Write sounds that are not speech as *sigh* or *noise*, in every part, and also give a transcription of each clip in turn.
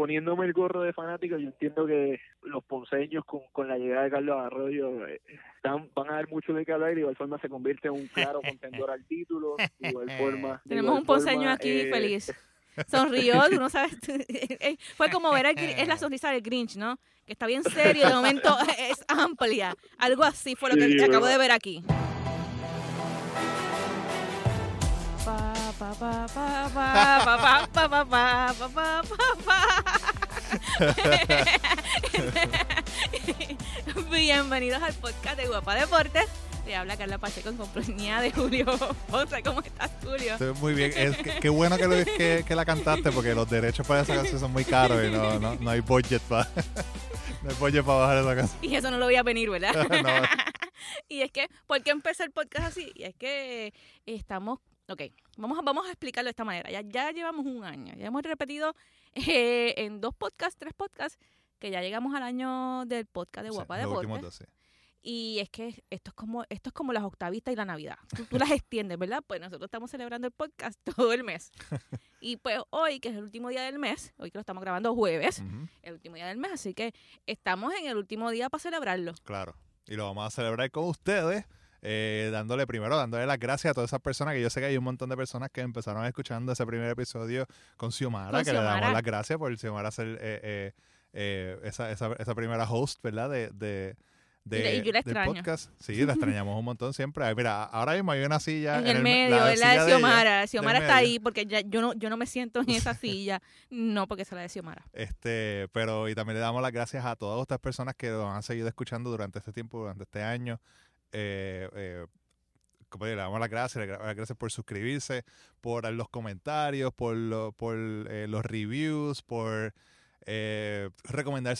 poniéndome el gorro de fanático, yo entiendo que los ponceños con, con la llegada de Carlos Arroyo eh, están, van a dar mucho de qué hablar y de igual forma se convierte en un claro contendor al título. De igual forma, de Tenemos igual un ponceño forma, aquí eh, feliz. Sonrió, tú no sabes. eh, Fue como ver Grinch- es la sonrisa del Grinch, ¿no? Que está bien serio de momento es amplia. Algo así fue lo que Sí, acabo de ver aquí. Pa, pa, pa, pa, pa, pa, pa, pa, pa, pa, pa, pa, pa. *laughs* Bienvenidos al podcast de Guapa Deportes. Le habla Carla Pacheco en compañía de Julio Ponce. ¿Cómo estás, Julio? Estoy muy bien. Es qué bueno que, lo- que, que la cantaste porque los derechos para esa canción son muy caros y no, no, no hay budget para *laughs* no hay budget para bajar esa canción. Y eso no lo voy a venir, ¿verdad? *laughs* No. y es que, ¿por qué empezar el podcast así? Y es que estamos, ok, vamos a, vamos a explicarlo de esta manera. Ya, ya llevamos un año, ya hemos repetido eh, en dos podcasts, tres podcasts, que ya llegamos al año del podcast de Sí, Guapa los Deportes. sí. Y es que esto es como esto es como las octavistas y la Navidad. Tú, tú las extiendes, ¿verdad? Pues nosotros estamos celebrando el podcast *laughs* todo el mes. *laughs* Y pues hoy, que es el último día del mes, hoy que lo estamos grabando jueves, el último día del mes, así que estamos en el último día para celebrarlo. Claro. Y lo vamos a celebrar con ustedes. Eh, dándole primero, dándole las gracias a todas esas personas que yo sé que hay un montón de personas que empezaron escuchando ese primer episodio con Xiomara, Con que le Xiomara. damos las gracias por Xiomara ser eh, eh, eh, esa, esa, esa primera host, ¿verdad? De, de, de- yo la del podcast. Sí, *laughs* la extrañamos un montón siempre. Mira, ahora mismo hay una silla en el me- medio, es la de ella. Xiomara. Xiomara del está medio. ahí porque ya, yo, no, yo no me siento en esa *laughs* silla. No, porque es la de Xiomara. Este, pero y también le damos las gracias a todas estas personas que nos han seguido escuchando durante este tiempo, durante este año. Eh, eh, como le damos las gracias, las gracias por suscribirse, por los comentarios, por, lo- por eh, los reviews, por eh,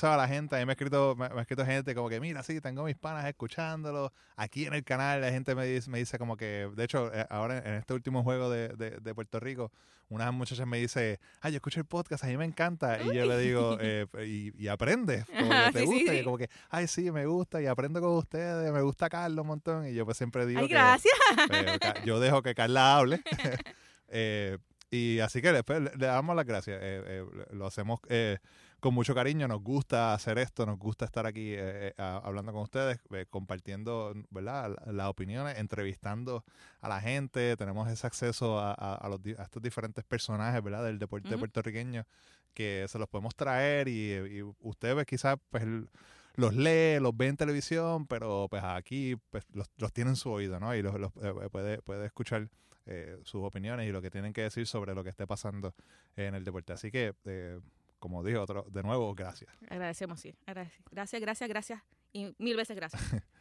a la gente. A mí me ha escrito, me, me ha escrito gente como que, mira, sí, tengo mis panas escuchándolo. Aquí en el canal la gente me dice, me dice como que, de hecho, eh, ahora en este último juego de, de, de Puerto Rico, una muchacha me dice, ay, yo escucho el podcast, a mí me encanta. Y yo le digo, eh, *laughs* y, y aprendes, como que te sí, gusta. sí. Y como que, ay, sí, me gusta y aprendo con ustedes, me gusta Carlos un montón. Y yo pues siempre digo Ay, que gracias. eh, yo dejo que Carla hable. *laughs* *laughs* Eh, y así que después le, le damos las gracias. Eh, eh, lo hacemos eh, con mucho cariño. Nos gusta hacer esto, nos gusta estar aquí eh, a- hablando con ustedes, compartiendo ¿verdad? La- las opiniones, entrevistando a la gente. Tenemos ese acceso a, a- a los, di- a estos diferentes personajes ¿verdad? del deporte puertorriqueño que se los podemos traer y, y ustedes quizás pues los lee, los ve en televisión, pero pues aquí pues, los, los tiene en su oído, ¿no? Y los, los, puede, puede escuchar eh, sus opiniones y lo que tienen que decir sobre lo que esté pasando en el deporte. Así que, eh, como dije, otro, de nuevo, gracias. Agradecemos, sí. Gracias, gracias, gracias. Y mil veces gracias. *laughs*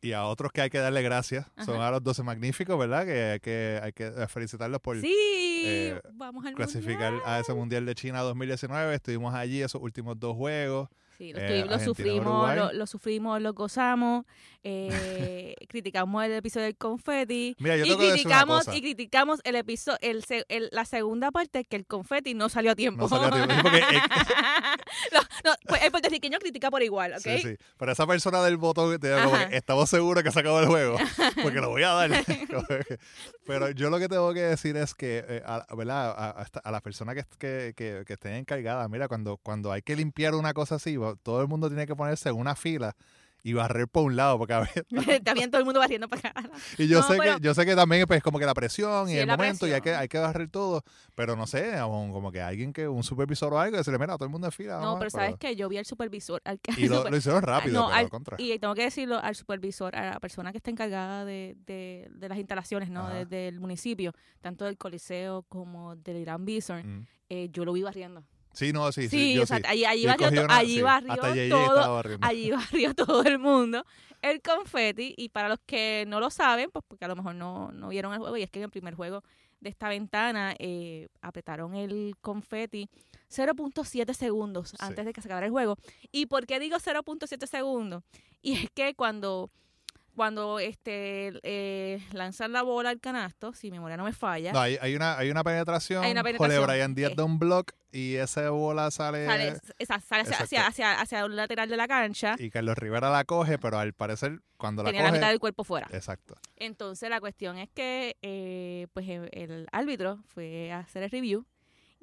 Y a otros que hay que darle gracias son a los 12 magníficos, ¿verdad? Que hay que, hay que felicitarlos por Sí, eh, vamos al clasificar mundial. a ese Mundial de China 2019. Estuvimos allí esos últimos dos juegos. Sí, lo, eh, lo sufrimos, lo, lo sufrimos, lo gozamos, eh, *laughs* criticamos el episodio del confeti Mira, yo y criticamos y criticamos el episodio, el, el- la segunda parte que el confeti no salió a tiempo. No salió a tiempo, sí, porque, eh, *laughs* no, no, pues el puertorriqueño critica por igual, ¿ok? Sí, sí. Pero esa persona del botón, te digo estamos seguros que se acabó el juego, *laughs* porque lo voy a dar. Pero yo lo que tengo que decir es que, eh, a, ¿verdad? A, a esta- a las personas que, que, que, que estén encargadas, mira, cuando, cuando hay que limpiar una cosa así, todo el mundo tiene que ponerse en una fila y barrer por un lado, porque a veces- *laughs* Está bien todo el mundo barriendo para acá. *laughs* y yo No, sé pero- que yo sé que también pues como que la presión Sí, y el momento y hay que hay que barrer todo, pero no sé, como que alguien que un supervisor o algo decirle, mira, todo el mundo en fila. No, pero sabes que yo vi al supervisor. Al, al y lo, *laughs* super- lo hicieron rápido, no, pero al- contra. y tengo que decirlo al supervisor, a la persona que está encargada de, de, de las instalaciones ¿no? De- del municipio, tanto del Coliseo como del Irán Bison, Mm. eh, yo lo vi barriendo. Sí, no, sí, sí. Sí, yo o sea, sí. allí, allí barrió, una- allí sí, barrió todo, allí *laughs* barrió todo el mundo el confeti y para los que no lo saben, pues porque a lo mejor no, no vieron el juego y es que en el primer juego de esta ventana eh, apretaron el confeti 0.7 segundos antes de que se acabara el juego. ¿Y por qué digo 0.7 segundos? Y es que cuando cuando este eh, lanzan la bola al canasto, si mi memoria no me falla, No, hay, hay una, hay una penetración. Hay una penetración. Jorge Brian Díaz Eh. da un block y esa bola sale. sale, esa- sale hacia, hacia, hacia, un lateral de la cancha, Y Carlos Rivera la coge, pero al parecer, cuando la tenía la coge. mitad del cuerpo fuera. Exacto. Entonces la cuestión es que eh, pues el, el árbitro fue a hacer el review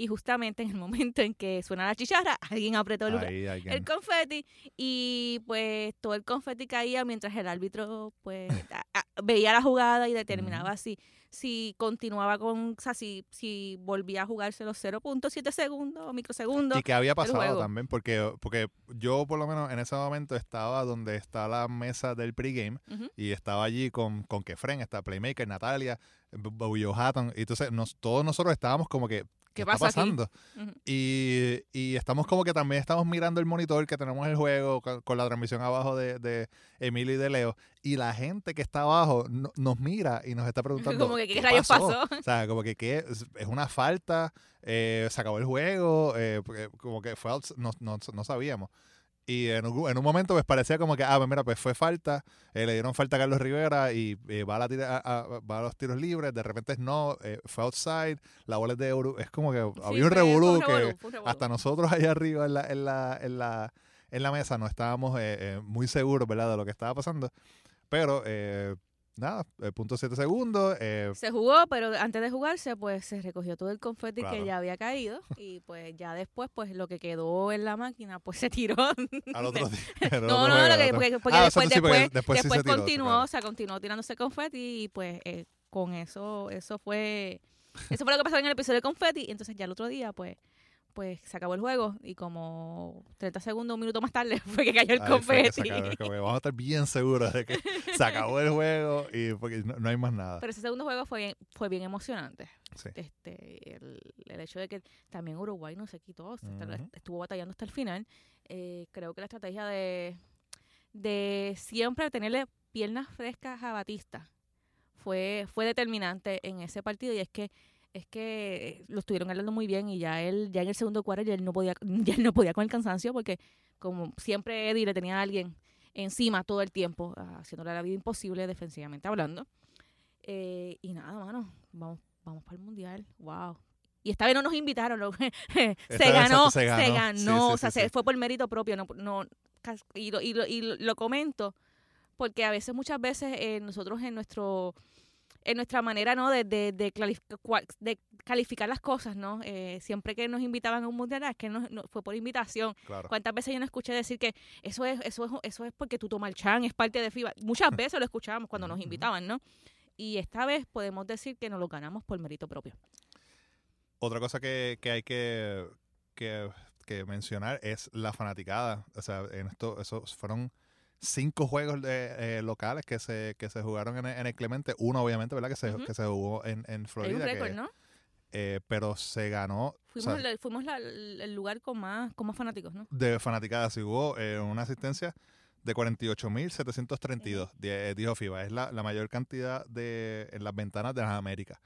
y justamente en el *laughs* momento en que suena la chicharra, alguien apretó el, Ahí alguien- el confeti y pues todo el confeti caía mientras el árbitro pues *laughs* a- a- veía la jugada y determinaba si si continuaba con, o sea, si, si volvía a jugarse los 0.7 segundos o microsegundos. Y que había pasado también, porque, porque yo por lo menos en ese momento estaba donde está la mesa del pregame y estaba allí con, con Kefren, está Playmaker, Natalia, Boyo Hatton, y entonces nos, todos nosotros estábamos como que, ¿qué, ¿Qué está pasa aquí? pasando? Ujú. Y, y estamos como que también estamos mirando el monitor que tenemos el juego con, con la transmisión abajo de, de Emilio y de Leo. Y la gente que está abajo no- nos mira y nos está preguntando. Como que, ¿qué rayos pasó? O sea, como que ¿qué? es una falta, eh, se acabó el juego, eh, como que fue no, no, no sabíamos. Y en un, en un momento pues parecía como que, ah, pues mira, pues fue falta, eh, le dieron falta a Carlos Rivera y eh, va, a la tira- a, a- va a los tiros libres, de repente no, eh, fue outside, la bola es de Euro, es como que Sí, había un revolú que revolú, revolú. hasta nosotros allá arriba en la, en la, en la, en la mesa no estábamos eh, eh, muy seguros, ¿verdad?, de lo que estaba pasando. Pero, eh, nada, eh, punto siete segundos, eh, Se jugó, pero antes de jugarse, pues se recogió todo el confeti Claro. que ya había caído *laughs* y pues ya después, pues lo que quedó en la máquina, pues se tiró. *laughs* al otro día. *laughs* No, no, lo que, porque, porque Ah, después, sí, porque después, después sí después se sí, continuó, o sea, continuó tirándose confeti y pues eh, con eso, eso fue, eso fue lo que pasó en el episodio de confeti. Y entonces ya el otro día, pues, pues se acabó el juego y como 30 segundos, un minuto más tarde *laughs* fue que cayó el confeti. Vamos a estar bien seguros de que *laughs* se acabó el juego y porque no, no hay más nada. Pero ese segundo juego fue bien, fue bien emocionante. Sí. Este, el, el hecho de que también Uruguay no se quitó, Ujú. estuvo batallando hasta el final. Eh, creo que la estrategia de, de siempre tenerle piernas frescas a Batista fue, fue determinante en ese partido y es que es que lo estuvieron hablando muy bien y ya él ya en el segundo cuarto ya él no podía *laughs* ya él no podía con el cansancio porque como siempre Eddie le tenía a alguien encima todo el tiempo ah, haciéndole la vida imposible defensivamente hablando. Eh, y nada mano vamos vamos para el mundial wow. Y esta vez no nos invitaron *laughs* se, ganó, exacto, se se ganó. ganó Sí, sí, o sí, sea se- fue por mérito propio no no y lo, y lo, y lo- lo comento porque a veces muchas veces eh, nosotros en nuestro en nuestra manera no de, de, de, calificar las cosas no Eh, siempre que nos invitaban a un mundial ah, es que no, no- fue por invitación. Claro. cuántas veces yo no escuché decir que eso es eso es eso es porque Tuto Marchán es parte de FIBA muchas veces lo escuchábamos cuando nos invitaban no y esta vez podemos decir que nos lo ganamos por mérito propio. Otra cosa que, que hay que, que, que mencionar es la fanaticada. O sea, en esto, esos fueron cinco juegos de, eh, locales que se, que se jugaron en el, en el Clemente. Uno, obviamente, ¿verdad? Que se, que se jugó en, en hay un Florida. récord que, no eh, pero se ganó o fuimos sea, fuimos la- el lugar con más con más fanáticos no de fanaticada. Se hubo eh, una asistencia de 48.732, di- eh, dijo FIBA. Es la, la mayor cantidad de en las ventanas de las Américas.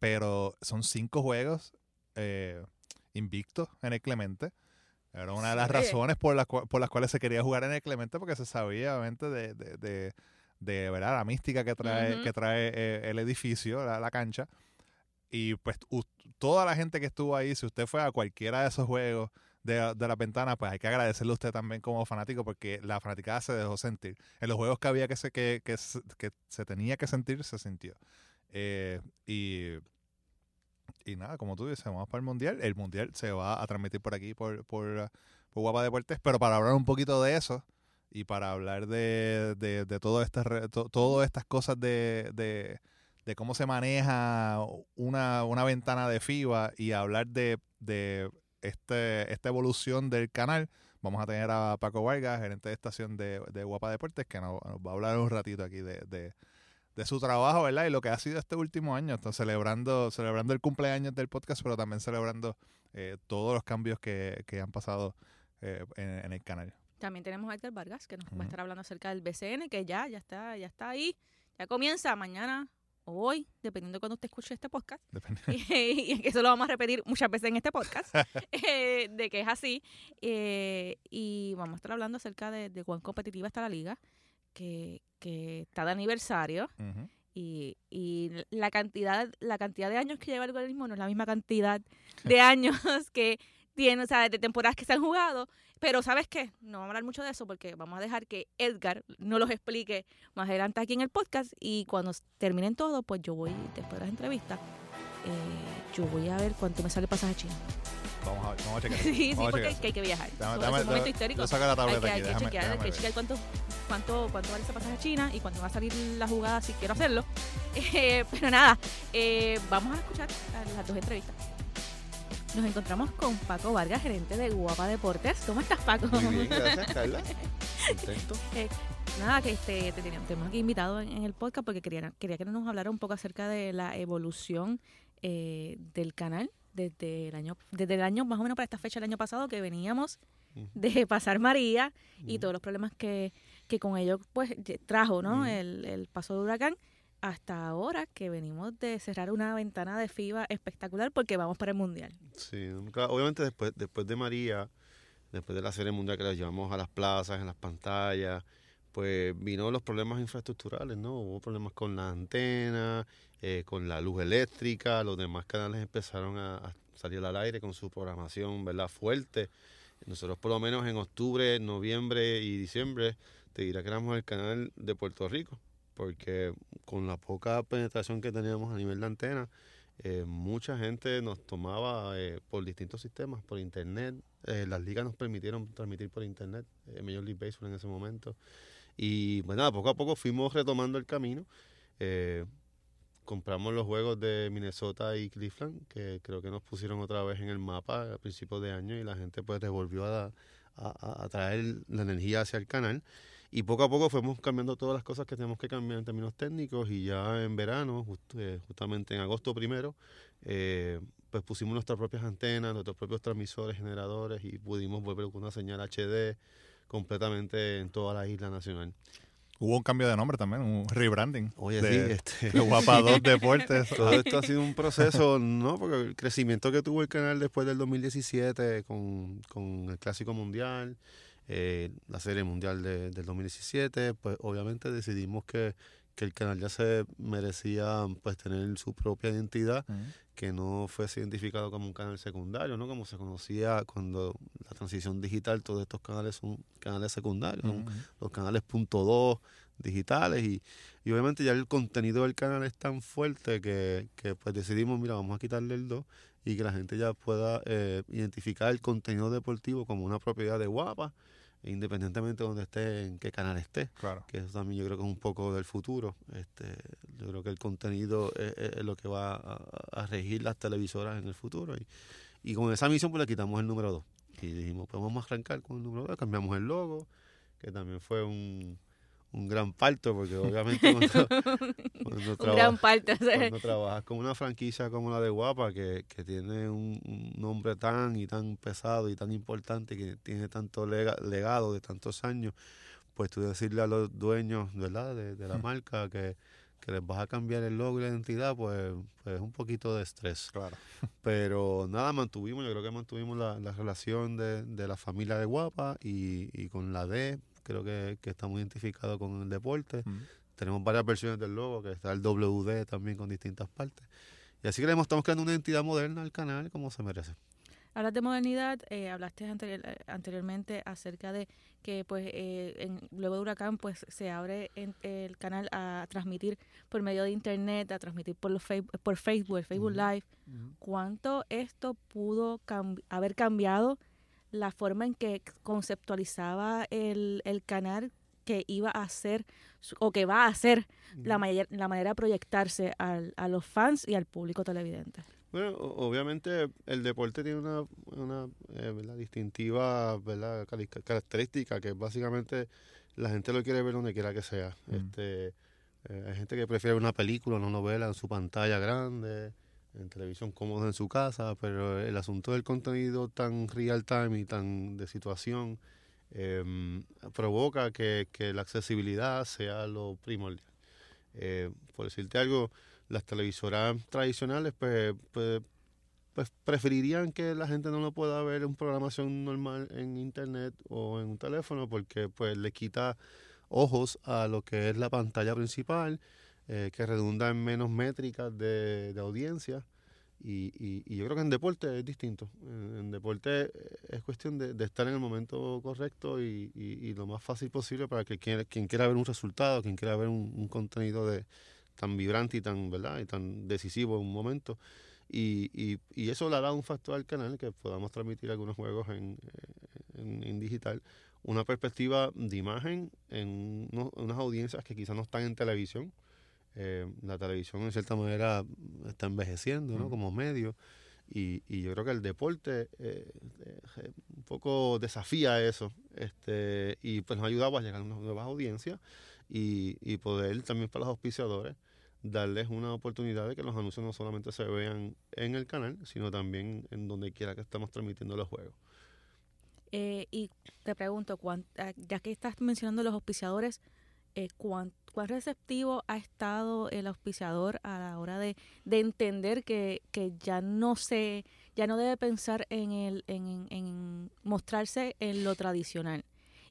Pero son cinco juegos invictos en el Clemente. Era una de las Sí. razones por las, por las cuales se quería jugar en el Clemente, porque se sabía, obviamente, de, de, de, de, ¿verdad? la mística que trae, Ujú. que trae eh, el edificio, la, la cancha. Y pues toda la gente que estuvo ahí, si usted fue a cualquiera de esos juegos de, de la ventana, pues hay que agradecerle a usted también como fanático, porque la fanaticada se dejó sentir. En los juegos que había que se, que, que, se- que se tenía que sentir, se sintió. Eh, y, y nada, como tú dices, vamos para el Mundial. El Mundial se va a transmitir por aquí, por, por, por Guapa Deportes. Pero para hablar un poquito de eso y para hablar de, de, todo estas to- todas estas cosas de, de, de cómo se maneja una, una ventana de FIBA y hablar de, de este, esta evolución del canal, vamos a tener a Paco Vargas, gerente de estación de, de Guapa Deportes, que nos, va a hablar un ratito aquí de, de su trabajo, ¿verdad? Y lo que ha sido este último año, Entonces, celebrando, celebrando el cumpleaños del podcast, pero también celebrando eh, todos los cambios que, que han pasado eh, en, en el canal. También tenemos a Edgar Vargas, que nos va a estar hablando acerca del BCN, que ya, ya está, ya está ahí. Ya comienza mañana o hoy, dependiendo de cuando usted escuche este podcast. *laughs* Y, y eso lo vamos a repetir muchas veces en este podcast, *laughs* eh, de que es así. Y vamos a estar hablando acerca de, de cuán competitiva está la liga, que, que está de aniversario. Y, y la cantidad la cantidad de años que lleva el organismo no es la misma cantidad de *laughs* años que tiene, o sea, de temporadas que se han jugado. Pero ¿sabes qué? No vamos a hablar mucho de eso porque vamos a dejar que Edgar nos los explique más adelante aquí en el podcast y cuando terminen todo, pues yo voy después de las entrevistas yo voy a ver cuánto me sale el pasaje a China. Vamos a, ver, vamos a *laughs* checar. Sí, sí, porque checar hay que viajar. Todo déjame- es un momento histórico. yo saco la Hay tableta que, aquí, hay que chequear, hay que chequear cuánto, cuánto, cuánto vale ese pasaje a China y cuánto va a salir la jugada si quiero hacerlo. *laughs* Eh, pero nada, eh, vamos a escuchar las dos entrevistas. Nos encontramos con Paco Vargas, gerente de Guapa Deportes. ¿Cómo estás, Paco? Muy bien, *laughs* gracias, Carla. Contento. Nada, que este, te teníamos, te hemos aquí invitado en, en el podcast porque quería, quería que nos hablara un poco acerca de la evolución eh, del canal desde el año, desde el año más o menos para esta fecha el año pasado que veníamos de pasar María y todos los problemas que, que con ello pues trajo, ¿no? El, el paso de huracán hasta ahora que venimos de cerrar una ventana de FIBA espectacular porque vamos para el mundial. Sí, obviamente después, después de María, después de la serie mundial que la llevamos a las plazas, en las pantallas, pues vino los problemas infraestructurales, ¿no? Hubo problemas con la antena, eh, con la luz eléctrica, los demás canales empezaron a, salir al aire con su programación, ¿verdad? Fuerte. Nosotros por lo menos en octubre, noviembre y diciembre, te dirá que éramos el canal de Puerto Rico, porque con la poca penetración que teníamos a nivel de antena, eh, mucha gente nos tomaba eh, por distintos sistemas, por internet. Las ligas nos permitieron transmitir por internet, Major League Baseball en ese momento. Y bueno, nada, poco a poco fuimos retomando el camino. Eh, compramos los juegos de Minnesota y Cleveland, que creo que nos pusieron otra vez en el mapa a principios de año y la gente pues devolvió a, a- a- traer la energía hacia el canal. Y poco a poco fuimos cambiando todas las cosas que tenemos que cambiar en términos técnicos y ya en verano, eh, justamente en agosto primero, eh, pues pusimos nuestras propias antenas, nuestros propios transmisores, generadores y pudimos volver con una señal HD completamente en toda la isla nacional. Hubo un cambio de nombre también, un rebranding. Oye, de, sí, este, de Guapa 2 Deportes. *laughs* todo esto ha sido un proceso, ¿no? Porque el crecimiento que tuvo el canal después del 2017 con, con el Clásico Mundial, eh, la Serie Mundial de- del 2017, pues obviamente decidimos que, que el canal ya se merecía pues tener su propia identidad, que no fuese identificado como un canal secundario, ¿no? Como se conocía cuando la transición digital, todos estos canales son canales secundarios, son los canales punto dos digitales. Y, y obviamente ya el contenido del canal es tan fuerte que, que, pues decidimos, mira, vamos a quitarle el 2 y que la gente ya pueda eh, identificar el contenido deportivo como una propiedad de guapa, independientemente de donde esté, en qué canal esté, Claro. que eso también yo creo que es un poco del futuro. Este, yo creo que el contenido es, lo que va a, a regir las televisoras en el futuro y, y con esa misión pues le quitamos el número 2 y dijimos, pues vamos a arrancar con el número 2, cambiamos el logo, que también fue un, un gran parto, porque obviamente cuando, *laughs* cuando Un traba- gran parte. o sea, cuando trabajas con una franquicia como la de Guapa, que, que tiene un, un nombre tan y tan pesado y tan importante, que tiene tanto lega- legado de tantos años, pues tú decirle a los dueños ¿verdad? De, de la Hmm. marca que, que les vas a cambiar el logo y la identidad, pues, pues es un poquito de estrés. Claro. Pero nada, mantuvimos, yo creo que mantuvimos la, la relación de, de la familia de Guapa y, y con la D, creo que, que estamos identificados con el deporte. Tenemos varias versiones del logo, que está el WD también con distintas partes. Y así que le estamos creando una identidad moderna al canal como se merece. Hablas de modernidad, eh, hablaste anterior- anteriormente acerca de que pues eh, en- luego de Huracán pues se abre en- el canal a transmitir por medio de internet, a transmitir por los por Facebook, el Facebook. Live. ¿Cuánto esto pudo cam- haber cambiado la forma en que conceptualizaba el, el canal que iba a hacer o que va a hacer la, manera de proyectarse al- a los fans y al público televidente? Bueno, obviamente el deporte tiene una, una eh, ¿verdad? distintiva ¿verdad? característica que básicamente la gente lo quiere ver donde quiera que sea. Mm. Este, eh, hay gente que prefiere ver una película, una novela en su pantalla grande, en televisión cómoda en su casa, pero el asunto del contenido tan real time y tan de situación em, provoca que, que la accesibilidad sea lo primordial. Eh, por decirte algo, las televisoras tradicionales pues, pues, pues preferirían que la gente no lo pueda ver en programación normal en internet o en un teléfono porque pues le quita ojos a lo que es la pantalla principal, eh, que redunda en menos métricas de, de audiencia. Y, y, y yo creo que en deporte es distinto. En, en deporte eh, es cuestión de, de estar en el momento correcto y, y- lo más fácil posible para que quien, quien quiera ver un resultado, quien quiera ver un, un contenido de, tan vibrante y tan, ¿verdad? y tan decisivo en un momento, Y, eso le ha dado un factor al canal que podamos transmitir algunos juegos en, en, en digital. Una perspectiva de imagen en uno- unas audiencias que quizás no están en televisión. Eh, la televisión en cierta manera está envejeciendo ¿no? Como medio. Y, y yo creo que el deporte eh, eh, un poco desafía eso. Este, y pues nos ha ayudado a llegar a unas nuevas audiencias y, y poder también para los auspiciadores darles una oportunidad de que los anuncios no solamente se vean en el canal, sino también en donde quiera que estamos transmitiendo los juegos. Eh, y te pregunto, ya que estás mencionando los auspiciadores, eh, ¿cuán, cuán receptivo ha estado el auspiciador a la hora de, de entender que, que ya no se, ya no debe pensar en el, en, en- mostrarse en lo tradicional?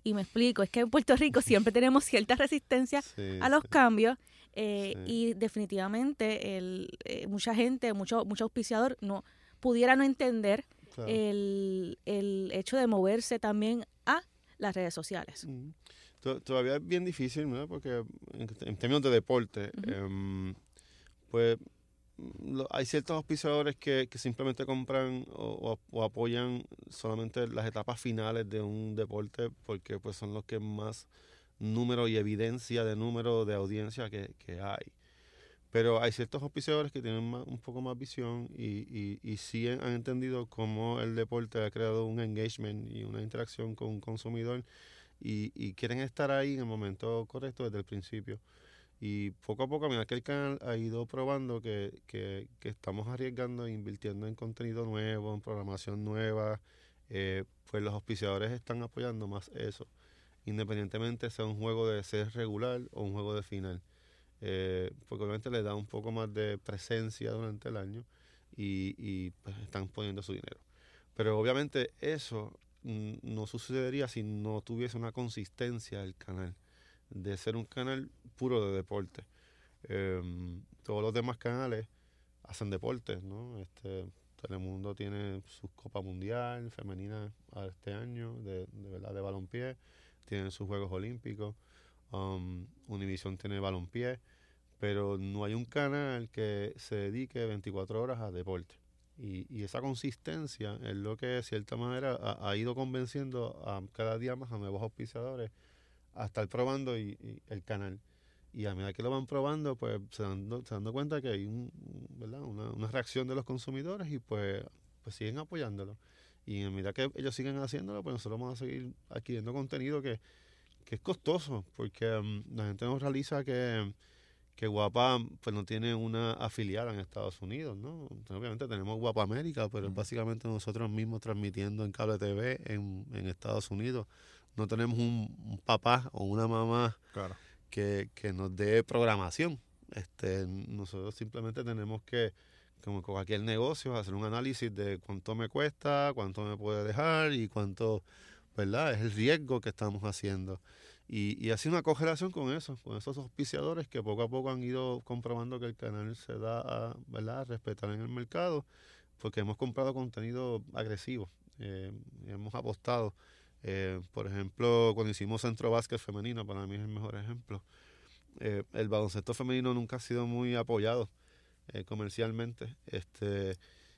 Y me explico, es que en Puerto Rico *laughs* siempre tenemos cierta resistencia Sí, a los sí. cambios eh, Sí. y definitivamente el, eh, mucha gente, mucho, mucho auspiciador no pudiera no entender Claro. el, el hecho de moverse también a las redes sociales. Mm. Todavía es bien difícil, ¿no? Porque en, en términos de deporte, em, pues mm, lo- hay ciertos auspiciadores que, que simplemente compran o, o- o apoyan solamente las etapas finales de un deporte porque pues son los que más número y evidencia de número de audiencia que, que hay. Pero hay ciertos auspiciadores que tienen más- un poco más visión y, y, y sí han entendido cómo el deporte ha creado un engagement y una interacción con un consumidor y, quieren estar ahí en el momento correcto desde el principio. Y poco a poco, a medida que el canal ha ido probando que, que, estamos arriesgando e invirtiendo en contenido nuevo, en programación nueva, eh, pues los auspiciadores están apoyando más eso, independientemente sea un juego de ser regular o un juego de final. Eh, porque obviamente le da un poco más de presencia durante el año y, y, pues están poniendo su dinero. Pero obviamente eso no sucedería si no tuviese una consistencia el canal, de ser un canal puro de deporte. Em, todos los demás canales hacen deportes, ¿no? Este, Telemundo tiene su Copa Mundial femenina este año, de, de verdad, de balompié, tienen sus Juegos Olímpicos, um, Univision tiene balompié, pero no hay un canal que se dedique 24 horas a deporte. Y, y esa consistencia es lo que de cierta manera ha, ha ido convenciendo a cada día más a nuevos auspiciadores a estar probando y, y el canal. Y a medida que lo van probando, pues se dando, se dando cuenta que hay un, ¿verdad? Una, una reacción de los consumidores y pues, pues siguen apoyándolo. Y a medida que ellos siguen haciéndolo, pues nosotros vamos a seguir adquiriendo contenido que, que es costoso, porque um, la gente nos realiza que, que Guapa pues no tiene una afiliada en Estados Unidos, ¿no? Obviamente tenemos Guapa América, pero Ujú. básicamente nosotros mismos transmitiendo en cable TV en, en Estados Unidos. No tenemos un, un papá o una mamá Claro. que, que nos dé programación. Este, nosotros simplemente tenemos que, como con cualquier negocio, hacer un análisis de cuánto me cuesta, cuánto me puede dejar y cuánto, ¿verdad? Es el riesgo que estamos haciendo. Y, y así una correlación con eso, con esos auspiciadores que poco a poco han ido comprobando que el canal se da a, ¿verdad? respetar en el mercado, porque hemos comprado contenido agresivo, eh, hemos apostado. Eh, por ejemplo, cuando hicimos Centro Básquet Femenino, para mí es el mejor ejemplo. Eh, el baloncesto femenino nunca ha sido muy apoyado comercialmente. Este,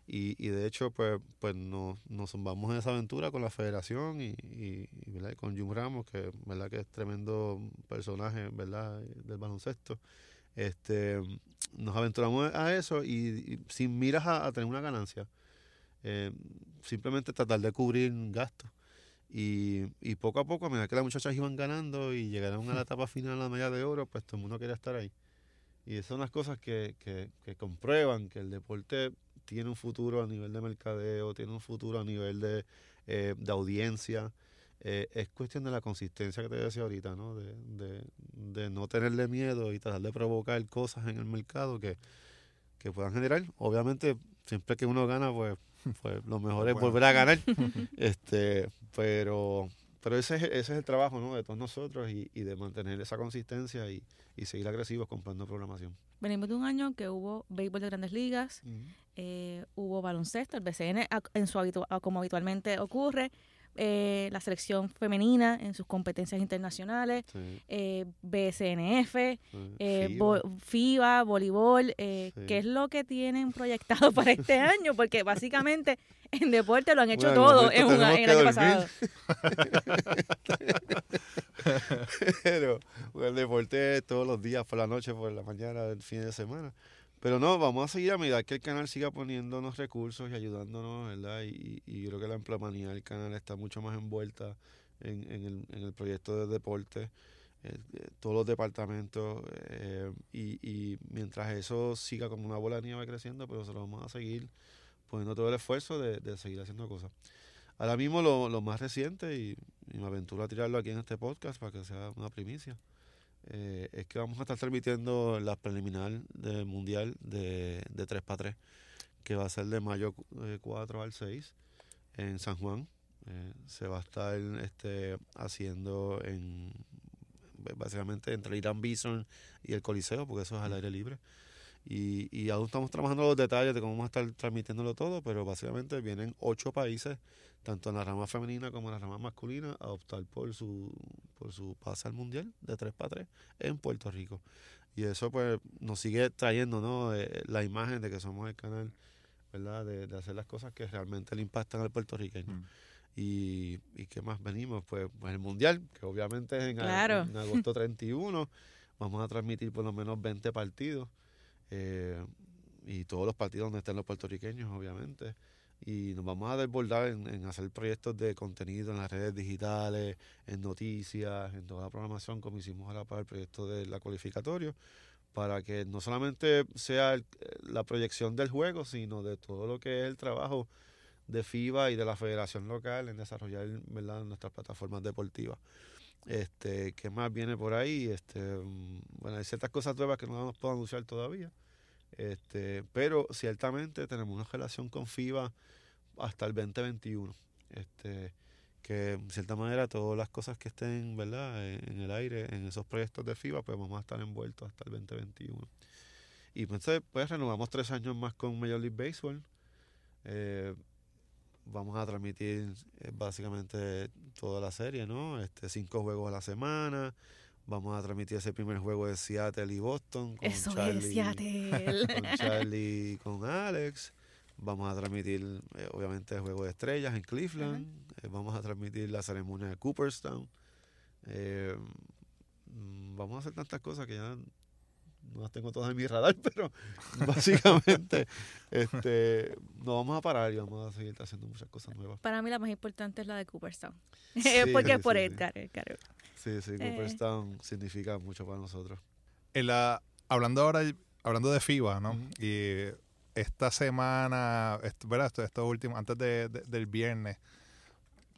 y, y de hecho, pues, pues nos, nos zumbamos en esa aventura con la federación y, y, con Jun Ramos, que, ¿verdad? que es tremendo personaje ¿verdad? del baloncesto. Este, nos aventuramos a eso y, sin miras a, a tener una ganancia. Eh, simplemente tratar de cubrir gastos. Y, y poco a poco, a medida que las muchachas iban ganando y llegaron a la *laughs* etapa final a la medalla de oro, pues todo el mundo quería estar ahí. Y esas son las cosas que, que, que comprueban que el deporte tiene un futuro a nivel de mercadeo, tiene un futuro a nivel de, eh, de audiencia. Eh, es cuestión de la consistencia que te decía ahorita, ¿no? De, de, de no tenerle miedo y tratar de provocar cosas en el mercado que, que puedan generar. Obviamente, siempre que uno gana, pues, *laughs* pues lo mejor es Bueno. volver a ganar. *laughs* este, pero pero ese es, ese es el trabajo ¿no? de todos nosotros y, y de mantener esa consistencia y, y seguir agresivos comprando programación. Venimos de un año que hubo béisbol de grandes ligas, eh, hubo baloncesto, el BCN a- en su habitu- a- como habitualmente ocurre, eh, la selección femenina en sus competencias internacionales, Sí, eh, BSNF, eh, FIBA. vo- FIBA, voleibol, eh, Sí. ¿qué es lo que tienen proyectado para este *laughs* año? Porque básicamente en deporte lo han hecho Bueno, todo en, un- en el que año dormir. pasado. *laughs* Pero el deporte todos los días, por la noche, por la mañana, el fin de semana. Pero no, vamos a seguir a medida que el canal siga poniéndonos recursos y ayudándonos, ¿verdad? Y, y yo creo que la empleomanía del canal está mucho más envuelta en, en el, en el proyecto de deporte, eh, todos los departamentos, eh, y, y mientras eso siga como una bola de nieve creciendo, pero se lo vamos a seguir poniendo todo el esfuerzo de, de seguir haciendo cosas. Ahora mismo lo, lo más reciente, y, y me aventuro a tirarlo aquí en este podcast para que sea una primicia, eh, es que vamos a estar transmitiendo la preliminar del Mundial de, de 3x3, que va a ser de mayo eh, 4 al 6 en San Juan. Eh, se va a estar este, haciendo en básicamente entre el Irán Bison y el Coliseo, porque eso es al aire libre. Y, y aún estamos trabajando los detalles de cómo vamos a estar transmitiéndolo todo, pero básicamente vienen ocho países, tanto en la rama femenina como en la rama masculina, a optar por su, por su pase al mundial de 3x3 en Puerto Rico. Y eso pues nos sigue trayendo ¿no? Eh, la imagen de que somos el canal, ¿verdad? De, de hacer las cosas que realmente le impactan al puertorriqueño. Mm. Y, y qué más venimos, pues, pues el mundial, que obviamente es en, Claro. en agosto 31. Vamos a transmitir por lo menos 20 partidos. eh, y todos los partidos donde estén los puertorriqueños, obviamente. Y nos vamos a desbordar en, en hacer proyectos de contenido en las redes digitales, en noticias, en toda la programación, como hicimos ahora para el proyecto de la cualificatorio, para que no solamente sea la proyección del juego, sino de todo lo que es el trabajo de FIBA y de la federación local en desarrollar ¿verdad? nuestras plataformas deportivas. Este, ¿Qué más viene por ahí? Este, mm, bueno, hay ciertas cosas nuevas que no nos puedo anunciar todavía. Este, pero ciertamente tenemos una relación con FIBA hasta el 2021. Este, que en cierta manera todas las cosas que estén. En, el aire, en esos proyectos de FIBA, pues vamos a estar envueltos hasta el 2021. Y entonces, pues renovamos tres años más con Major League Baseball. Eh, vamos a transmitir eh, básicamente toda la serie, ¿no? Este, cinco juegos a la semana. Vamos a transmitir ese primer juego de Seattle y Boston con Eso Charlie, es, Seattle. *laughs* con Charlie y con Alex. Vamos a transmitir, eh, obviamente, el juego de estrellas en Cleveland. Eh, vamos a transmitir la ceremonia de Cooperstown. Eh, mm, vamos a hacer tantas cosas que ya no las tengo todas en mi radar, *laughs* pero básicamente este, no vamos a parar y vamos a seguir haciendo muchas cosas nuevas. Para mí la más importante es la de Cooperstown. *laughs* Sí, Porque es sí, por sí. Edgar, Edgar. Sí, sí, Eh. Cooperstown significa mucho para nosotros. En la, hablando ahora, hablando de FIBA, ¿no? Y esta semana, est- ¿verdad? Esto, esto último, antes de- de- del viernes,